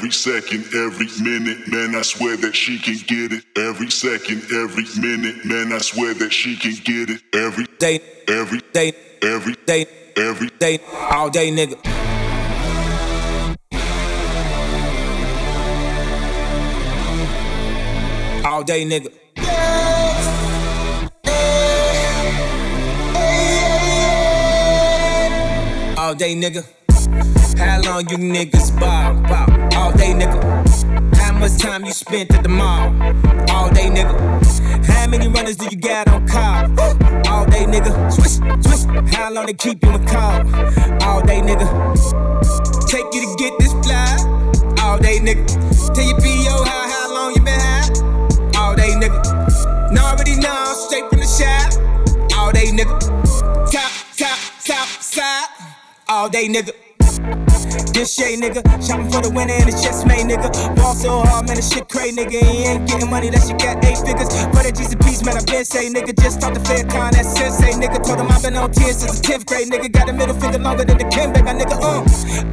Every second, every minute, man, I swear that she can get it. Every second, every minute, man, I swear that she can get it. Every day, every day, every day, every day, all day, nigga. All day, nigga. All day, nigga. How long you niggas ball, ball? All day, nigga. How much time you spent at the mall? All day, nigga. How many runners do you got on call? All day, nigga. Swish, swish. How long they keep you in call? All day, nigga. Take you to get this fly? All day, nigga. Tell your PO how, how long you been high? All day, nigga. Know already know, straight from the shop. All day, nigga. Top, top, top, side. All day, nigga. This shit, nigga. Shopping for the winner and it's just made, nigga. Ball so hard, man, this shit crazy, nigga. He ain't getting money, that shit got eight figures. For G's and man, I been say, nigga. Just talk to con, that sensei, nigga. Told him I've been on 10 since the 10th grade, nigga. Got a middle finger longer than the Ken back, nigga. Uh,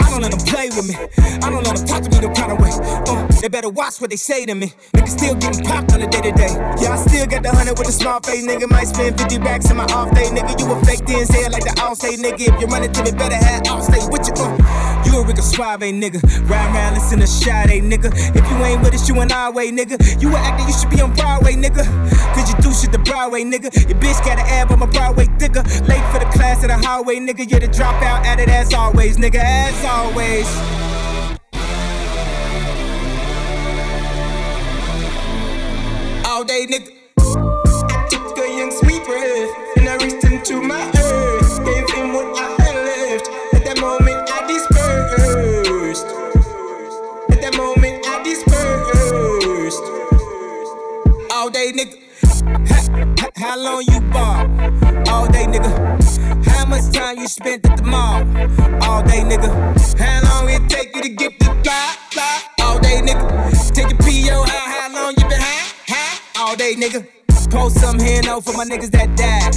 I don't let them play with me. I don't let them talk to me no kind of way. Uh, they better watch what they say to me. Nigga still getting popped on the day to day. Yeah, I still got the hundred with a small face, nigga. Might spend 50 racks in my off day, nigga. You a fake then, say it like the all say, nigga. If you run it to me, better have all stay with you. Uh, you a Rick Suave, nigga. Ride around, listen to Sade, nigga. If you ain't with us, you an our way, nigga. You an actor, you should be on Broadway, nigga. Cause you do shit the Broadway, nigga. Your bitch got an ab, I'm a Broadway digger. Late for the class at the highway, nigga. You're the dropout at it as always, nigga. As always. All day, nigga. I Took a young sweet breath, and I reached into my earth. Gave him what I had left. At that moment, I dispersed. At that moment, I dispersed. All day, nigga. How long you ball? All day, nigga. How much time you spent at the mall? All day, nigga. How long it take you to get the fly? All day, nigga. Take your day, nigga. Post some here no for my niggas that died.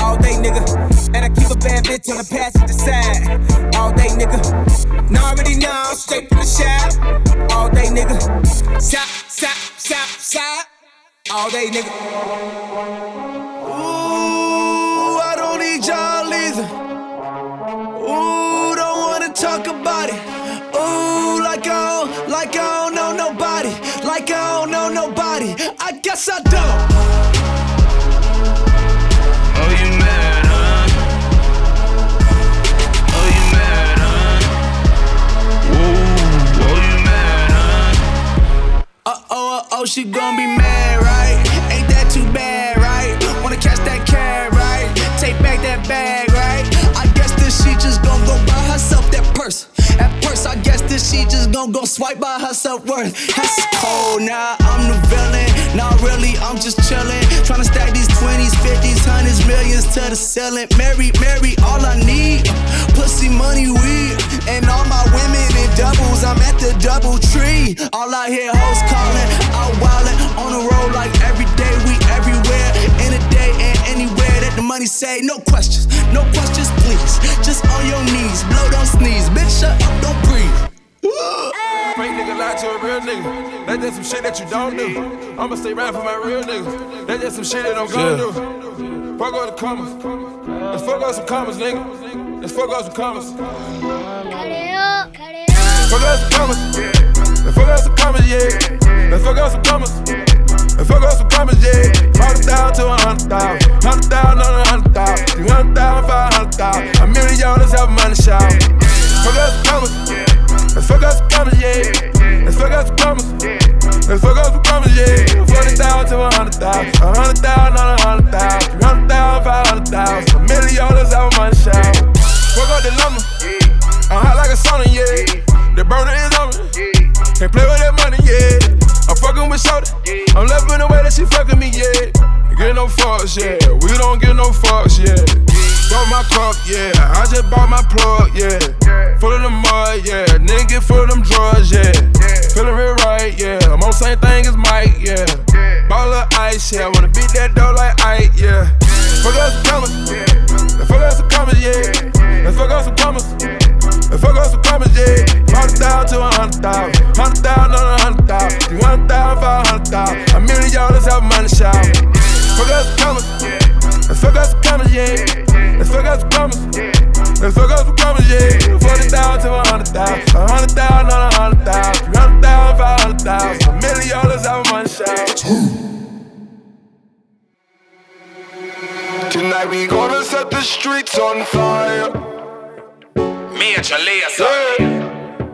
All day, nigga. And I keep a bad bitch on the passenger side. All day, nigga. Now already know, I'm straight from the shop. All day, nigga. Stop, stop, stop, stop. All day, nigga. Ooh, I don't need y'all either. Ooh, don't wanna talk about it. Ooh, like I like I Guess I don't. Oh, you mad, huh? Oh, you mad, huh? Whoa, oh, you mad, huh? Uh oh, uh oh, she gon' be mad, right? That purse, I guess that she just gon' go swipe by her self worth. That's cold, now I'm the villain. Not really, I'm just chillin'. Tryna stack these 20s, 50s, hundreds, millions to the ceiling. Mary, Mary, all I need. Pussy, money, weed. And all my women in doubles, I'm at the double tree. All I hear hoes calling, out wildin', on the road like every day, we everywhere. In a day and anywhere that the money say, no questions, no questions, please. Just on your knees, blow, to a real nigga. That's just some shit that you don't do. I'ma stay right for my real niggas. That's just some shit that I'm gonna do. Fuck all the commas. Let's fuck up some commas, nigga. Let's fuck up some commas. Fuck up some commas. Let's fuck up some commas, yeah. Let's fuck up some commas. Let's fuck up some commas, yeah. Hundred thousand to a hundred thousand. Hundred thousand on a hundred thousand. Three hundred thousand, five hundred thousand. A million dollars have money shout. Fuck up some commas. Let's fuck up some commas, yeah. Let's fuck up some commas. Let's fuck up some commas, yeah. Forty thousand to a hundred thousand. A hundred thousand on a hundred thousand. Three hundred thousand, five hundred thousand. A million dollars have money shout. Fuck up the lumber. I'm hot like a sauna, yeah. The burner is on me. Can't play with that money, yeah. I'm fucking with Shorty. I'm loving the way that she fucking me, yeah. Get no fucks, yeah. We don't get no fucks, yeah. Bought my cup, yeah. I just bought my plug, yeah. Full of the mud, yeah. Nigga full of them drugs, yeah. Feeling real right, yeah. I'm on same thing as Mike, yeah. Ball of ice, yeah. I wanna beat that dough like Ike, yeah. Fuck up some commas, yeah. And fuck up some commas, yeah. let's fuck up some commas, yeah. And fuck up some commas, yeah. Hundred thousand to 100,000, 100,000 on 100,000, on for 100,000, A million dollars out of money shop. Fuck up some commas, yeah. And fuck up some commas, yeah. Forty thousand to a hundred thousand, a hundred thousand on a hundred thousand, three hundred thousand, five hundred thousand, a million dollars out of money shot. Tonight we gonna set the streets on fire. Major Lazer. Yeah.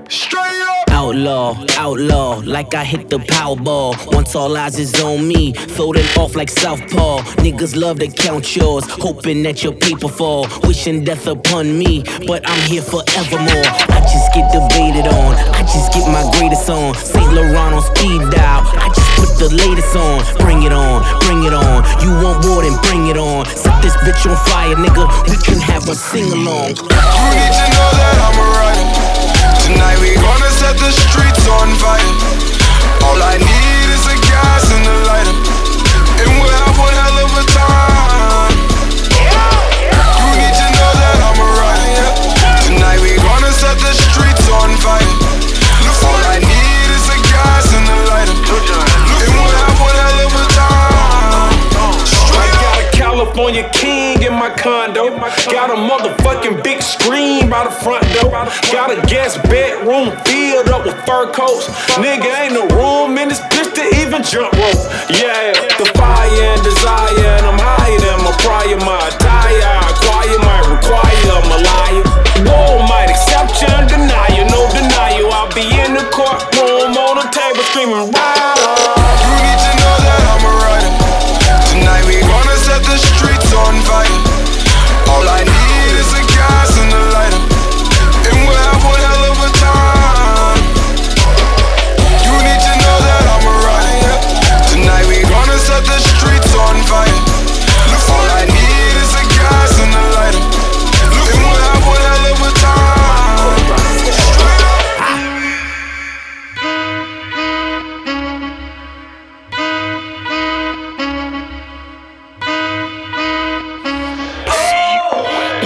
Straight up. Outlaw, outlaw, like I hit the Powerball. Once all eyes is on me, throw them off like Southpaw. Niggas love to count yours, hoping that your paper fall. Wishing death upon me, but I'm here forevermore. I just get debated on, I just get my greatest on. St. Laurent on speed dial, I just put the latest on. Bring it on, bring it on. You want more than bring it on. Set this bitch on fire, nigga. We can have a sing along. You need to know that I'm a rider. Tonight we gonna set the streets on fire. All I need is a gas and a lighter, Got a guest bedroom filled up with fur coats. Nigga, ain't no room in this bitch to even jump rope. Yeah, the fire and desire, and I'm higher than my prior. My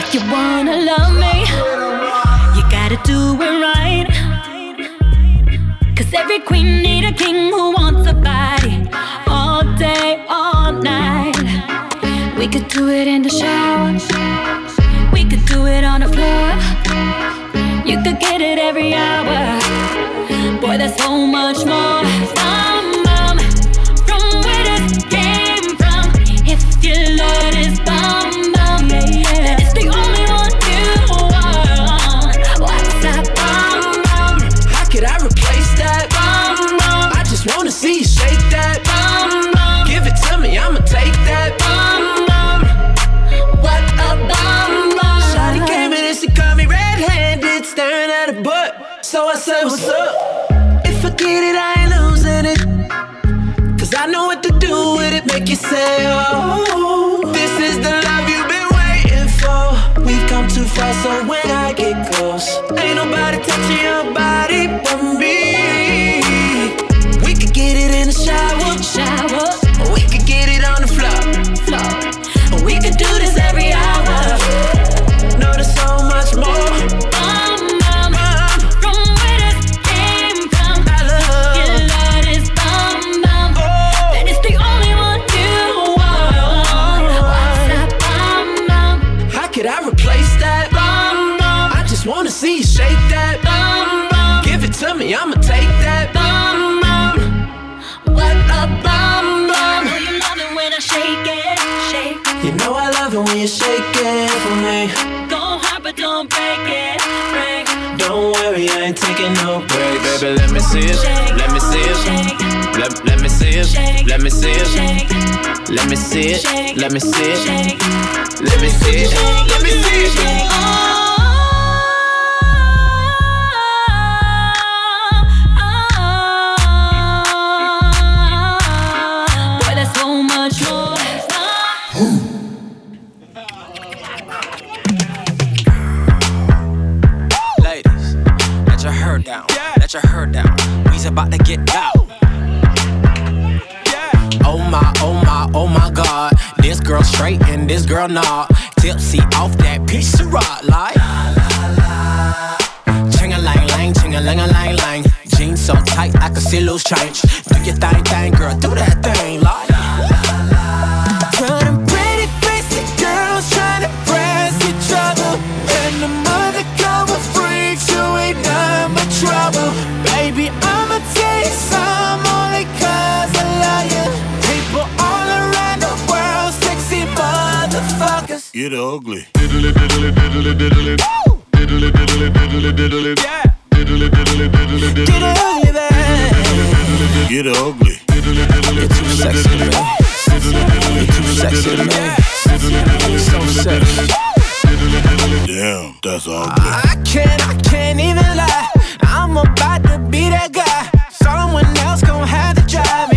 If you wanna love me, you gotta do it right. Cause every queen need a king who wants a body all day, all night. We could do it in the shower, we could do it on the floor. You could get it every hour. Boy, there's so much more. Shower, it. Let me see it. This straight and this girl not. Tipsy off that piece of rock like. Ching a lang lang, ching a lang a lang lang. Jeans so tight I can see loose change. Do your thing, thing, girl, do that thing like. Get ugly. Diddly diddly diddly diddly. Diddly diddly diddly diddly. Yeah. Diddly diddly diddly diddly. Get ugly, babe. Get ugly. You're too sexy to me. You're too sexy to me. So sexy. Damn, that's ugly. I can't, I can't even lie. I'm about to be that guy. Someone else gon' have to drive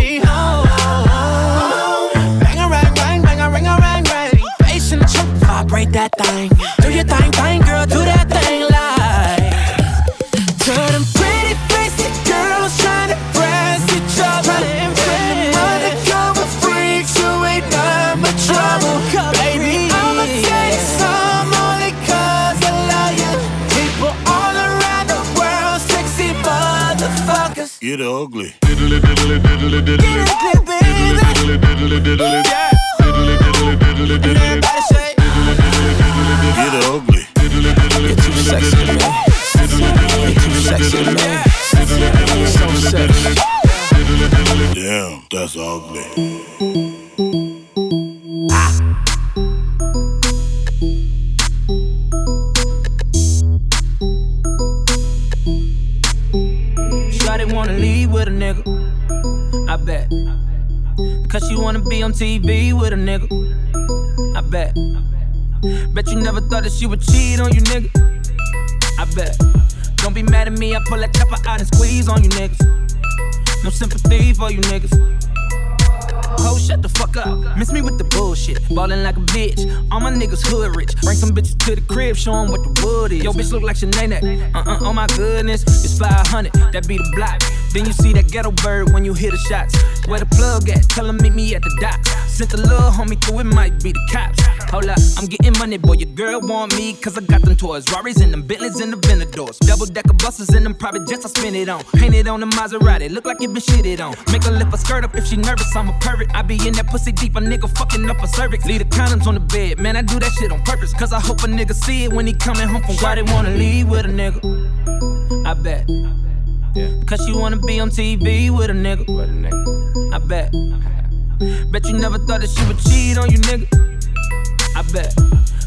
that thing. Do your thing, thing, girl, do that thing like. To them pretty faced girls trying to press each other. Undercover freaks who ain't none but trouble. Baby, I'ma take some only 'cause I love you. People all around the world, sexy motherfuckers. Get ugly. Diddly diddly diddly diddly. Get ugly, baby. Diddly diddly diddly. Yeah. Diddly diddly diddly And diddly. Damn, that's ugly. Shawty wanna leave with a nigga. I bet. Cause she wanna be on TV with a nigga. I bet. Bet you never thought that she would cheat on you, nigga. On you niggas. No sympathy for you niggas. Ho, shut the fuck up. Miss me with the bullshit. Ballin' like a bitch. All my niggas hood rich. Bring some bitches to the crib, show 'em what the wood is. Yo, bitch look like Sinead. Uh uh, oh my goodness. It's 500, that be the block. Then you see that ghetto bird when you hear the shots. Where the plug at? Tell 'em meet me at the docks. Sent the little homie through, it might be the cops. Hold up, I'm getting money, boy. Your girl want me, cause I got them toys. Rarries and them Bentleys and the Venadors. Double decker buses and them private jets I spin it on. Painted on the Maserati, look like it been shitted on. Make her lift her skirt up if she nervous, I'm a pervert. I be in that pussy deep, a nigga fucking up a cervix. Leave the condoms on the bed, man, I do that shit on purpose. Cause I hope a nigga see it when he coming home from Why they wanna leave with a nigga? I bet. Cause she wanna be on TV with a nigga. I bet. Bet you never thought that she would cheat on you, nigga. I bet.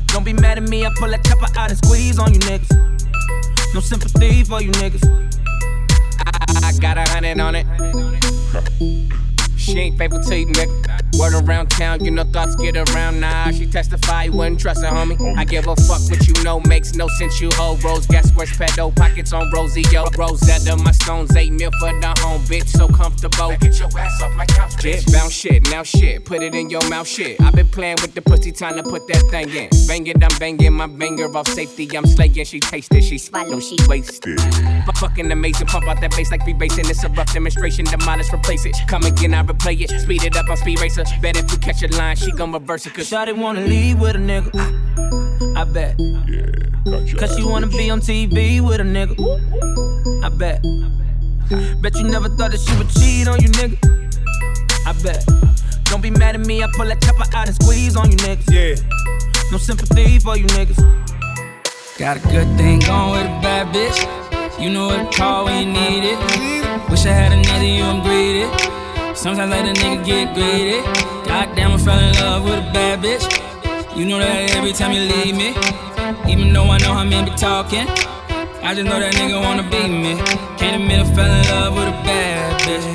Don't be mad at me, I pull that chopper out and squeeze on you niggas. No sympathy for you niggas. I, I got a hundred on it. She ain't faithful to you, nigga. Word around town, you know thoughts get around. Nah, she testify, you wouldn't trust her, homie. I give a fuck what you know, makes no sense. You hold rose, guess where's pedo? Pockets on Rosie, yo. Rosetta, my stones, eight mil for the home, bitch, so comfortable. Get your ass off my couch, bitch. Bounce shit, now shit, put it in your mouth, shit. i been playing with the pussy, time to put that thing in. Bang it, I'm banging my banger off safety. I'm slaying, she tasted, she swallow, she wasted. But fucking amazing, pump out that bass like we basing. It's a rough demonstration, demolish, replace it. Come again, I replay it. Speed it up on speed racer. Bet if you catch a line, she gon' reverse it. Cause Shawty wanna leave with a nigga. I bet. Yeah, Cause she wanna be on TV with a nigga. I bet. Bet you never thought that she would cheat on you, nigga. I bet. Don't be mad at me, I pull that chopper out and squeeze on you niggas. Yeah. No sympathy for you niggas. Got a good thing going with a bad bitch. You know what to call when you need it. Wish I had another you, I'm greedy. Sometimes let a nigga get greedy. Goddamn, I fell in love with a bad bitch. You know that every time you leave me. Even though I know how men be talking. I just know that nigga wanna be me. Can't admit I fell in love with a bad bitch.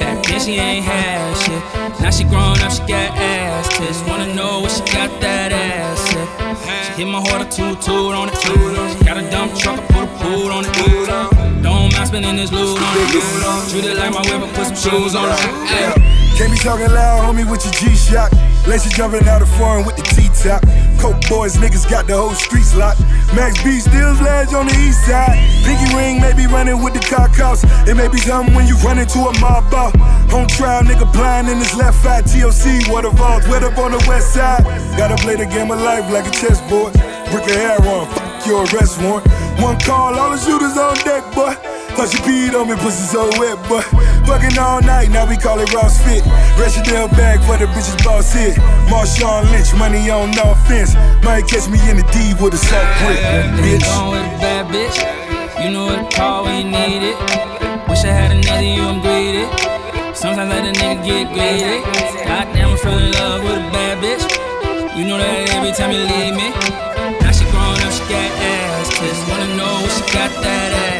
Back then she ain't had shit. Now she grown up, she got ass tits. Wanna know what she got that ass. She hit my heart a toot toot on it. She got a dump truck, I put a pool on it. Don't mind spending this loot on it. Treat it like my I put some shoes on. Ay. Can't be talking loud, homie, with your G-Shock. Lacy jumping out of foreign with the T-top. Coke boys, niggas got the whole streets locked. Max B still ledge on the east side. Pinky ring may be running with the cock house. It may be something when you run into a mob bar. Home trial, nigga blind in his left eye. TOC, water vault, wet up on the west side. Gotta play the game of life like a chessboard. Brick of hair on, your arrest warrant. One call, all the shooters on deck, boy. Plus you peed on me, pussy so wet, boy. Fucking all night, now we call it Ross Fit. Rochdale bag for the bitches boss hit. Marshawn Lynch, money on no offense. Might catch me in the D with a soft grip, bitch. Going with a bad bitch. You know what to call when you need it. Wish I had another you, I'm greedy. Sometimes let a nigga get greedy. Goddamn, I fell in love with a bad bitch. You know that every time you leave me. Got that ass.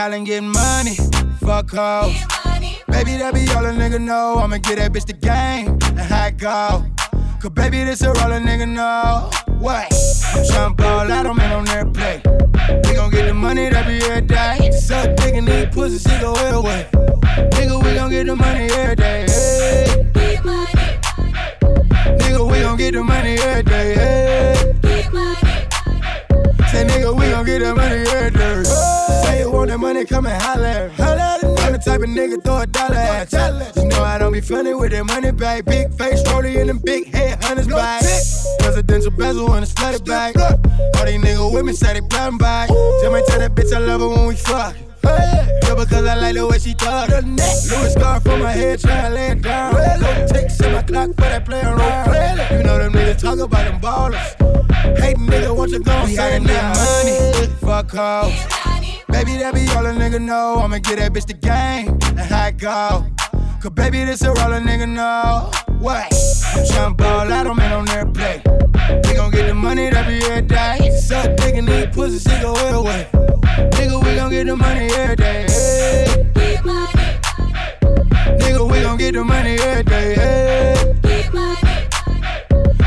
We hollin' getting money, fuck hoes. Baby, that be all a nigga know. I'ma get that bitch the game and high go. Cause baby, this a all a nigga know. What? I'm tryna ball out, I'm in on their play. We gon' get the money that be every day. Suck dick and eat pussy, she go well way. Nigga, we gon' get the money every day. Hey. Nigga, we gon' get the money every day. Hey. Say nigga, we gon' get the money every day. Say you want that money, come and holler at me. Holler at me. I'm the type of nigga throw a dollar at you. You know I don't be funny with that money bag. Big face, rollie in them big head hunters bag. Presidential bezel on it's flooded bag. All these niggas with me say they blind bag. Just might tell that bitch I love her when we fuck. Yeah, because I like the way she talk. Louis scarf from my head, try to lay it down. Go ticks in my clock for that play around. You know them niggas talk about them ballers. Hate nigga, want you gon' say that money. Fuck hoes. Baby, that be all a nigga know. I'ma get that bitch the game and how it go. Cause baby, this a all a nigga know. What? I'm tryna ball out, I'm in on their play. We gon' get the money that be every day. Suck dick and eat pussy, she go well get the money every day. Hey.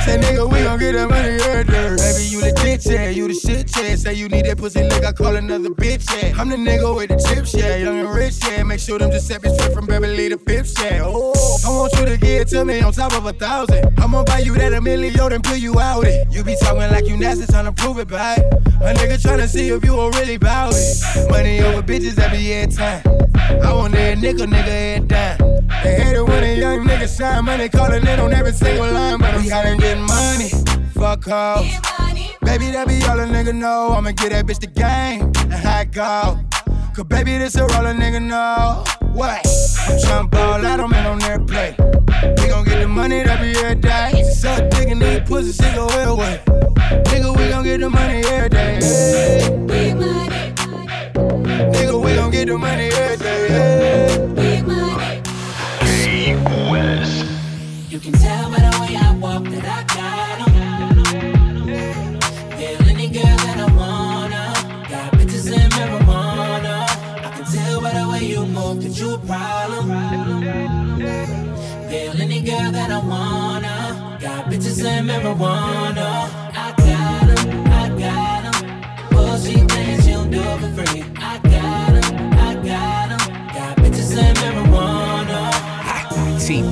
Say nigga, we gon' get that money every day. Baby, you legit, yeah, you the shit, yeah. Say you need that pussy lick, I call another bitch, yeah. I'm the nigga with the chips, yeah. Young and rich, yeah. Make sure them Giuseppe straight from Beverly to Pips, yeah. Oh, I want you to give it to me on top of a thousand. I'ma buy you that a million, then pull you out it. You be talking like you nasty, tryna prove it, babe. A nigga tryna see if you were really bout it. Money over bitches every time. I want that nickel, nigga, head down. They hate it when a young nigga shine money, calling in on every single line, but we hollin' getting money. Fuck hoes. Baby, that be all a nigga know. I'ma get that bitch the game and how it go. Cause baby, this a all a nigga know. What? I'm tryna ball out, I'm in on their play. We gon' get the money that be every day. Suck dick and eat pussy, she go well way. Nigga, we gon' get the money every day. Hey. Nigga, we gon' get the money every day. Hey. You can tell by the way I walk that I you a problem. Feel any girl that I wanna. Got bitches in marijuana.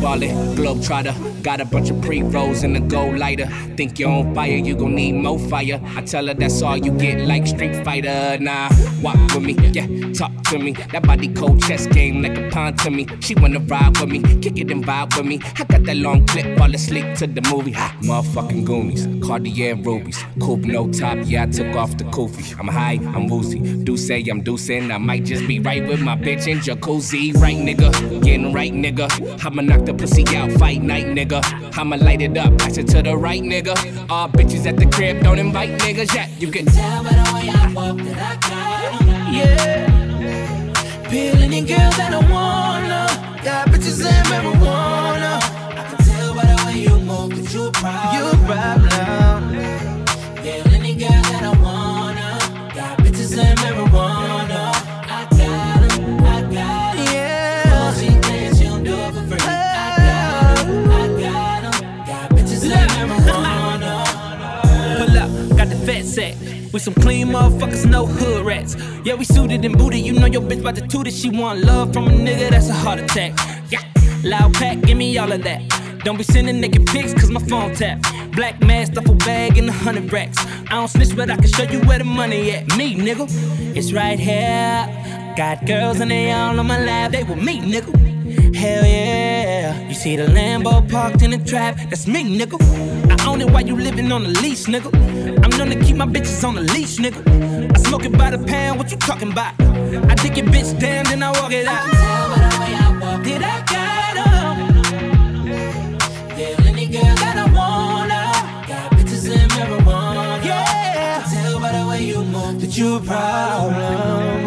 Globe trotter. Got a bunch of pre rolls in a gold lighter. Think you're on fire, you gon' need more fire. I tell her that's all you get, like Street Fighter. Nah, walk with me, yeah, talk to me. That body cold chess game like a pawn to me. She wanna ride with me, kick it and vibe with me. I got that long clip, fall asleep to the movie. Ha, motherfucking Goonies, Cartier rubies, coupe no top. Yeah, I took off the koofy. I'm high, I'm woozy. Do say I'm deucing. I might just be right with my bitch in jacuzzi. Right, nigga, getting right, nigga. I'ma knock the pussy out, fight night, nigga. I'ma light it up, pass it to the right, nigga. All bitches at the crib, don't invite niggas. Yeah, you can tell by the way I walk that I got. Yeah. Peel any girl that I wanna. Got bitches and marijuana. I can tell by the way you move that you a problem. You a problem. With some clean motherfuckers, no hood rats. Yeah, we suited and booted. You know your bitch about to toot it. She want love from a nigga, that's a heart attack. Yeah, loud pack, give me all of that. Don't be sending naked pics, cause my phone tap. Black mask, duffel bag, and a hundred racks. I don't snitch, but I can show you where the money at. Me, nigga, it's right here. Got girls and they all on my lap, they with me, nigga. Hell yeah. You see the Lambo parked in the trap, that's me, nigga. I own it while you living on the leash, nigga. I'm to keep my bitches on the leash, nigga. I smoke it by the pound, what you talking about? I dig your bitch down, then I walk it out. Did I got 'em? Feel any girl that I wanna. Got bitches and marijuana. Yeah. I tell by the way you move that you a problem.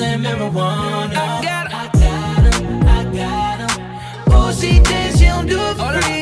And marijuana. I got. I got 'em. I got 'em. Oh, she thinks she don't do it for free.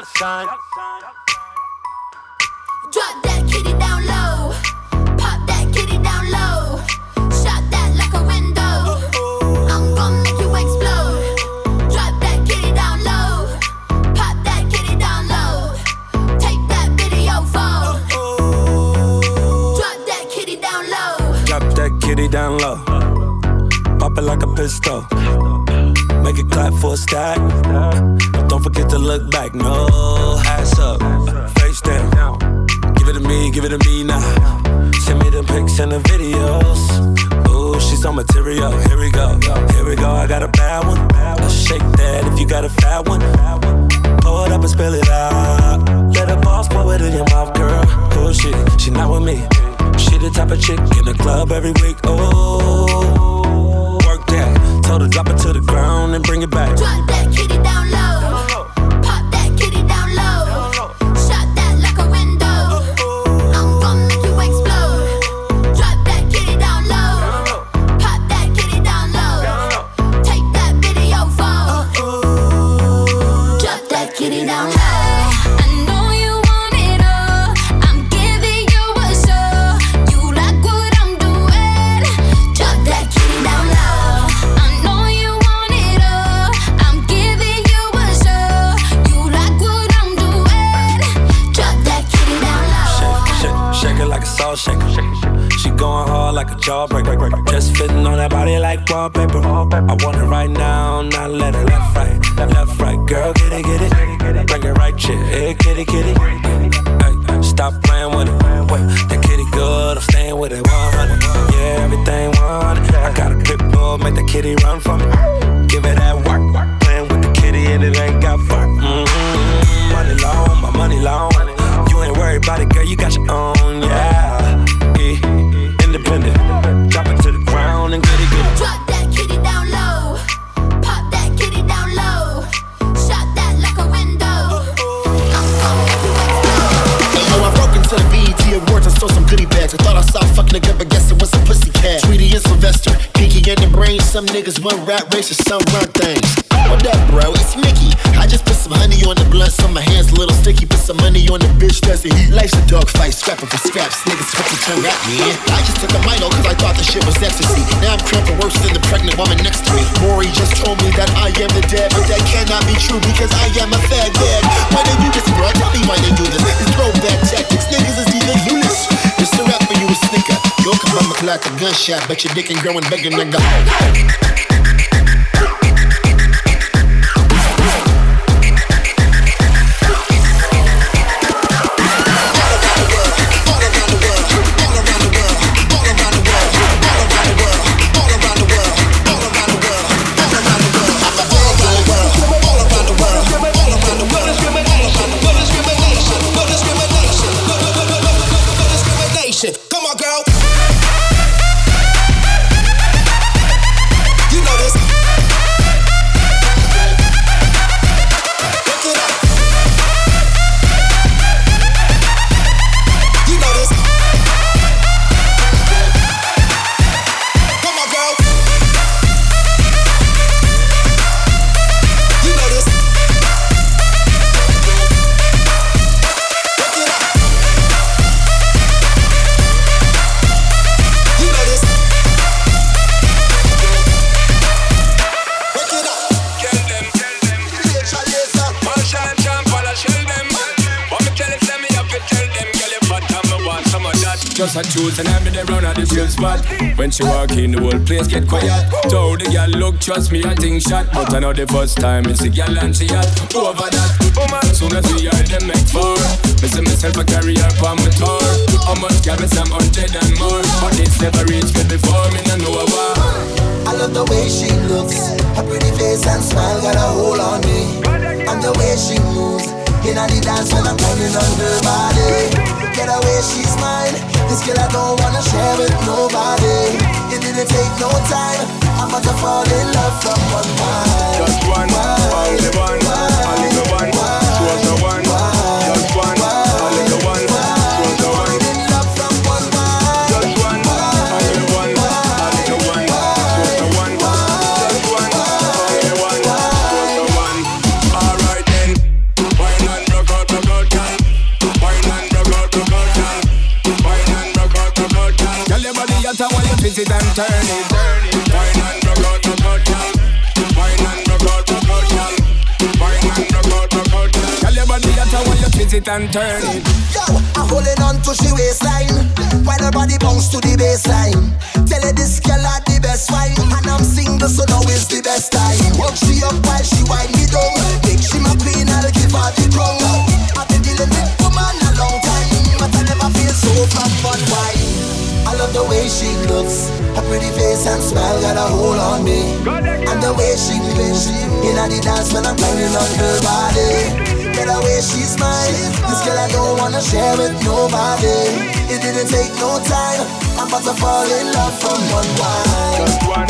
Dollar sign. Drop that kitty down low. Pop that kitty down low. Shot that like a window. I'm gonna make you explode. Drop that kitty down low. Pop that kitty down low. Take that video phone. Drop that kitty down low. Drop that kitty down low. Pop it like a pistol. Make it clap for a stack. Don't forget to look back. No, ass up, face down. Give it to me, give it to me now. Send me the pics and the videos. Ooh, she's on material. Here we go, here we go. I got a bad one. Shake that if you got a fat one. Pour it up and spill it out. Let the boss pour it in your mouth, girl. Oh shit, she not with me. She the type of chick in the club every week. Oh, work that. Told her drop it to the ground and bring it back. Drop that kitty down low. Like wallpaper. I want it right now, not let it left, right, left, right. Girl, get it, get it. Bring it right. Hey, kitty, kitty. Niggas run rat races, some run things. What up, bro? It's Mickey. I just put some honey on the blunt, so my hands a little sticky. Put some money on the bitch, that's heat. Life's a dog fight, scrapping for scraps. Niggas switch and turn rap, man. I just took a mito cause I thought the shit was ecstasy. Now I'm cramping worse than the pregnant woman next to me. Maury just told me that I am the dad, but that cannot be true because I am a fag dad. Why they do this, bro? Tell me why they do this. It's throwback tactics. Niggas is either useless. It's the rap for you a snicker. Yo, come a like a gunshot, but your dick ain't growing bigger, nigga. Place get quiet. Told the girl, look, trust me, I think shot. But I know the first time it's the girl and she hot. Over that, woman, soon as we are them make four. See myself a carry her on my tour. How much me some hundred and more. But it's never reached me before, me no know why. I love the way she looks, her pretty face and smile got a hold on me. And the way she moves, in the dance when I'm climbing on her body. Get away, she's mine. This girl I don't wanna share with nobody. It didn't take no time. I'm about to fall in love from one time. Just one, only one, only the one, chose the one. Turn it. Wine and rock out, out, girl. Wine and rock out, out, girl. Wine and rock out, out, girl. Tell your body that I want you twist it and turn it. Yo, I'm holding on to she waistline While her body bounce to the baseline Tell her this girl had the best wine And I'm single so now is the best time Work she up while she wind me down Make she my queen, I'll give her the crown I've been dealing with woman a long time But I never feel so fat but why I love the way she looks. Her pretty face and smile got a hold on me. And the way she moves In the dance when I'm climbing on her body. Get the way she smile This girl I don't wanna share with nobody. It didn't take no time I'm about to fall in love from one wine,